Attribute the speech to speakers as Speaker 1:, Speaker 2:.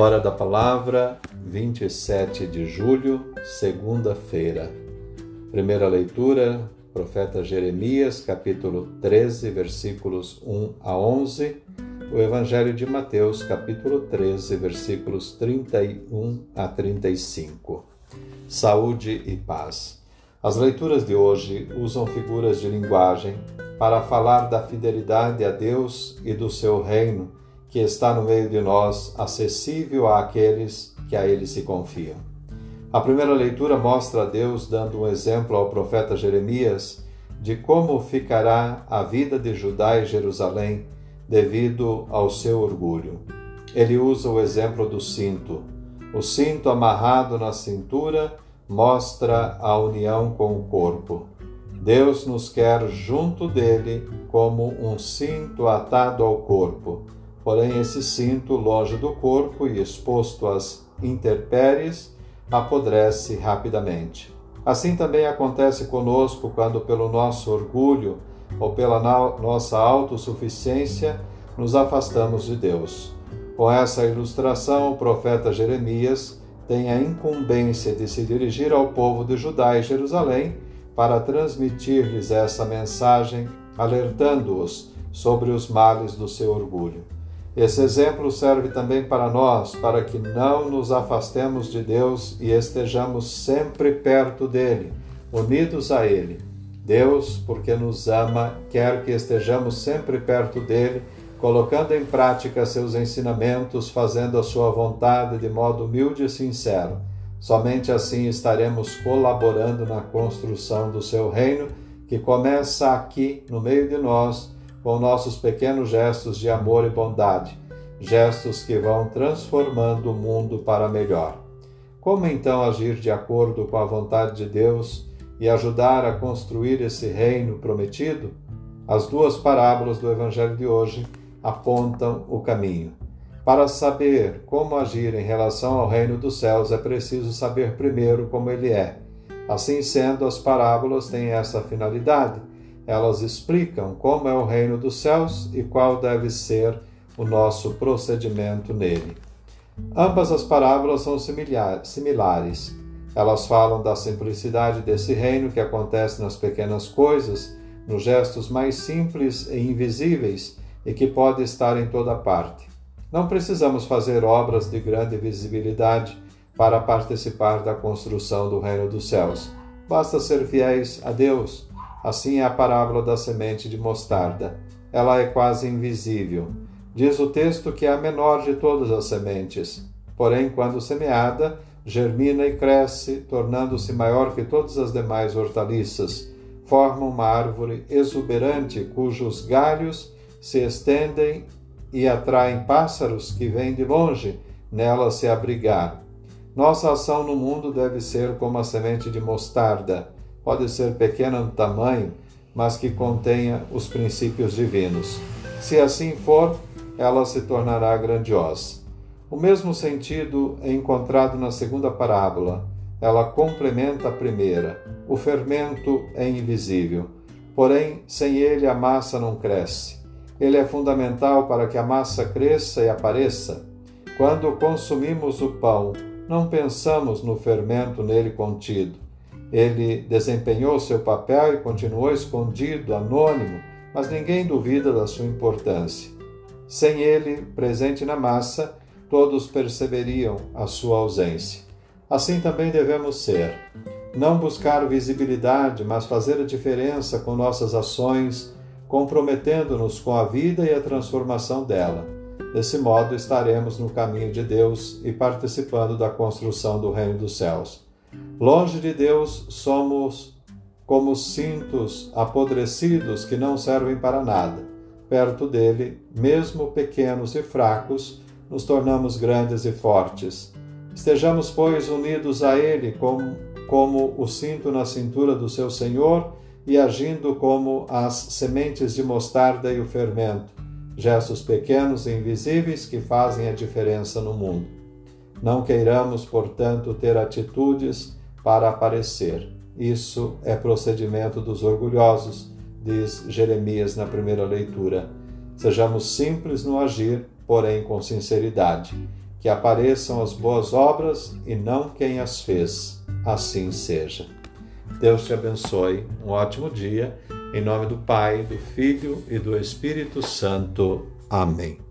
Speaker 1: Hora da Palavra, 27 de julho, segunda-feira. Primeira leitura, profeta Jeremias, capítulo 13, versículos 1 a 11. O Evangelho de Mateus, capítulo 13, versículos 31 a 35. Saúde e paz. As leituras de hoje usam figuras de linguagem para falar da fidelidade a Deus e do seu reino que está no meio de nós, acessível àqueles que a ele se confiam. A primeira leitura mostra a Deus dando um exemplo ao profeta Jeremias de como ficará a vida de Judá e Jerusalém devido ao seu orgulho. Ele usa o exemplo do cinto. O cinto amarrado na cintura mostra a união com o corpo. Deus nos quer junto dele como um cinto atado ao corpo Porém, esse cinto, longe do corpo e exposto às intempéries, apodrece rapidamente. Assim também acontece conosco quando, pelo nosso orgulho ou pela nossa autossuficiência, nos afastamos de Deus. Com essa ilustração, o profeta Jeremias tem a incumbência de se dirigir ao povo de Judá e Jerusalém para transmitir-lhes essa mensagem, alertando-os sobre os males do seu orgulho. Esse exemplo serve também para nós, para que não nos afastemos de Deus e estejamos sempre perto dele, unidos a ele. Deus, porque nos ama, quer que estejamos sempre perto dele, colocando em prática seus ensinamentos, fazendo a sua vontade de modo humilde e sincero. Somente assim estaremos colaborando na construção do seu reino, que começa aqui, no meio de nós com nossos pequenos gestos de amor e bondade, gestos que vão transformando o mundo para melhor. Como então agir de acordo com a vontade de Deus e ajudar a construir esse reino prometido? As duas parábolas do Evangelho de hoje apontam o caminho. Para saber como agir em relação ao reino dos céus, é preciso saber primeiro como ele é. Assim sendo, as parábolas têm essa finalidade elas explicam como é o reino dos céus e qual deve ser o nosso procedimento nele. Ambas as parábolas são similares. Elas falam da simplicidade desse reino que acontece nas pequenas coisas, nos gestos mais simples e invisíveis e que pode estar em toda parte. Não precisamos fazer obras de grande visibilidade para participar da construção do reino dos céus. Basta ser fiéis a Deus Assim é a parábola da semente de mostarda. Ela é quase invisível. Diz o texto que é a menor de todas as sementes. Porém, quando semeada, germina e cresce, tornando-se maior que todas as demais hortaliças. Forma uma árvore exuberante cujos galhos se estendem e atraem pássaros que vêm de longe nela se abrigar. Nossa ação no mundo deve ser como a semente de mostarda pode ser pequena no tamanho, mas que contenha os princípios divinos. Se assim for, ela se tornará grandiosa. O mesmo sentido é encontrado na segunda parábola. Ela complementa a primeira. O fermento é invisível, porém, sem ele a massa não cresce. Ele é fundamental para que a massa cresça e apareça. Quando consumimos o pão, não pensamos no fermento nele contido ele desempenhou seu papel e continuou escondido, anônimo, mas ninguém duvida da sua importância. Sem ele presente na massa, todos perceberiam a sua ausência. Assim também devemos ser. Não buscar visibilidade, mas fazer a diferença com nossas ações, comprometendo-nos com a vida e a transformação dela. Desse modo, estaremos no caminho de Deus e participando da construção do Reino dos Céus. Longe de Deus, somos como cintos apodrecidos que não servem para nada. Perto dele, mesmo pequenos e fracos, nos tornamos grandes e fortes. Estejamos, pois, unidos a Ele como, como o cinto na cintura do seu Senhor e agindo como as sementes de mostarda e o fermento, gestos pequenos e invisíveis que fazem a diferença no mundo. Não queiramos, portanto, ter atitudes para aparecer. Isso é procedimento dos orgulhosos, diz Jeremias na primeira leitura. Sejamos simples no agir, porém com sinceridade. que apareçam as boas obras e não quem as fez. Assim seja. Deus te abençoe. Um ótimo dia. Em nome do Pai, do Filho e do Espírito Santo. Amém.